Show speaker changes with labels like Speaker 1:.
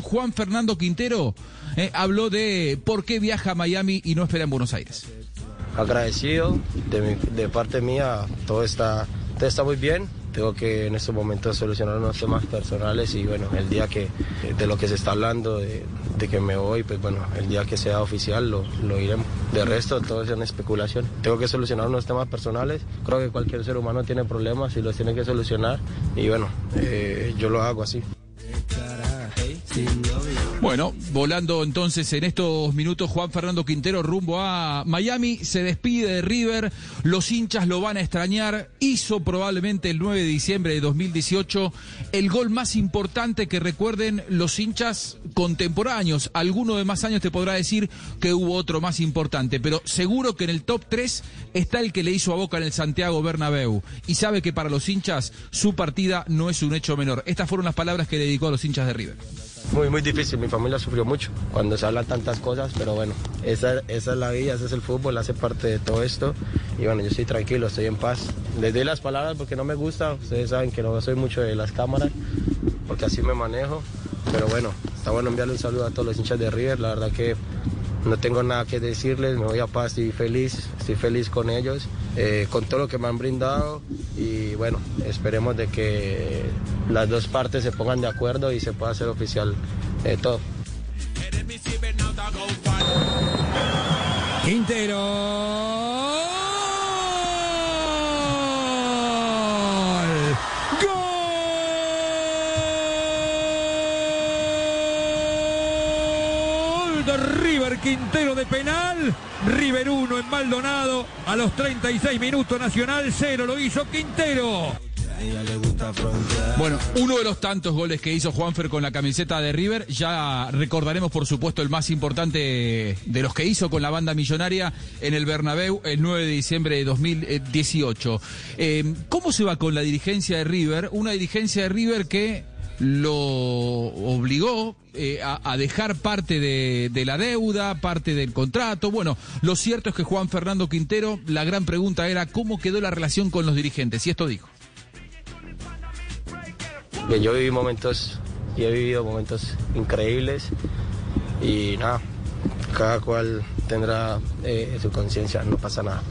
Speaker 1: Juan Fernando Quintero, eh, habló de por qué viaja a Miami y no espera en Buenos Aires.
Speaker 2: Agradecido de, de parte mía, todo está, todo está muy bien tengo que en estos momentos solucionar unos temas personales y bueno, el día que de lo que se está hablando, de, que me voy, pues bueno, el día que sea oficial lo, lo iremos. De resto, todo es una especulación. Tengo que solucionar unos temas personales. Creo que cualquier ser humano tiene problemas y los tiene que solucionar y bueno, eh, yo lo hago así.
Speaker 1: Bueno, volando entonces en estos minutos Juan Fernando Quintero rumbo a Miami, se despide de River, los hinchas lo van a extrañar, hizo probablemente el 9 de diciembre de 2018 el gol más importante que recuerden los hinchas contemporáneos, alguno de más años te podrá decir que hubo otro más importante, pero seguro que en el top 3 está el que le hizo a Boca en el Santiago Bernabéu y sabe que para los hinchas su partida no es un hecho menor. Estas fueron las palabras que dedicó a los hinchas de River.
Speaker 2: Muy, muy difícil, mi familia sufrió mucho cuando se hablan tantas cosas, pero bueno, esa, esa es la vida, ese es el fútbol, hace parte de todo esto. Y bueno, yo estoy tranquilo, estoy en paz. Les doy las palabras porque no me gusta, ustedes saben que no soy mucho de las cámaras, porque así me manejo, pero bueno, está bueno enviarle un saludo a todos los hinchas de River, la verdad que no tengo nada que decirles, me voy a paz, estoy feliz, estoy feliz con ellos, eh, con todo lo que me han brindado y bueno, esperemos de que las dos partes se pongan de acuerdo y se pueda hacer oficial eh, todo.
Speaker 1: Quintero. River Quintero de penal. River 1 en Maldonado. A los 36 minutos Nacional 0 lo hizo Quintero. Bueno, uno de los tantos goles que hizo Juanfer con la camiseta de River, ya recordaremos por supuesto el más importante de los que hizo con la banda millonaria en el Bernabéu el 9 de diciembre de 2018. Eh, ¿Cómo se va con la dirigencia de River? Una dirigencia de River que lo obligó eh, a, dejar parte de, la deuda, parte del contrato. Bueno, lo cierto es que Juan Fernando Quintero, la gran pregunta era cómo quedó la relación con los dirigentes. Y esto dijo.
Speaker 2: Bien, yo viví momentos y he vivido momentos increíbles y nada, cada cual tendrá eh, su conciencia, no pasa nada.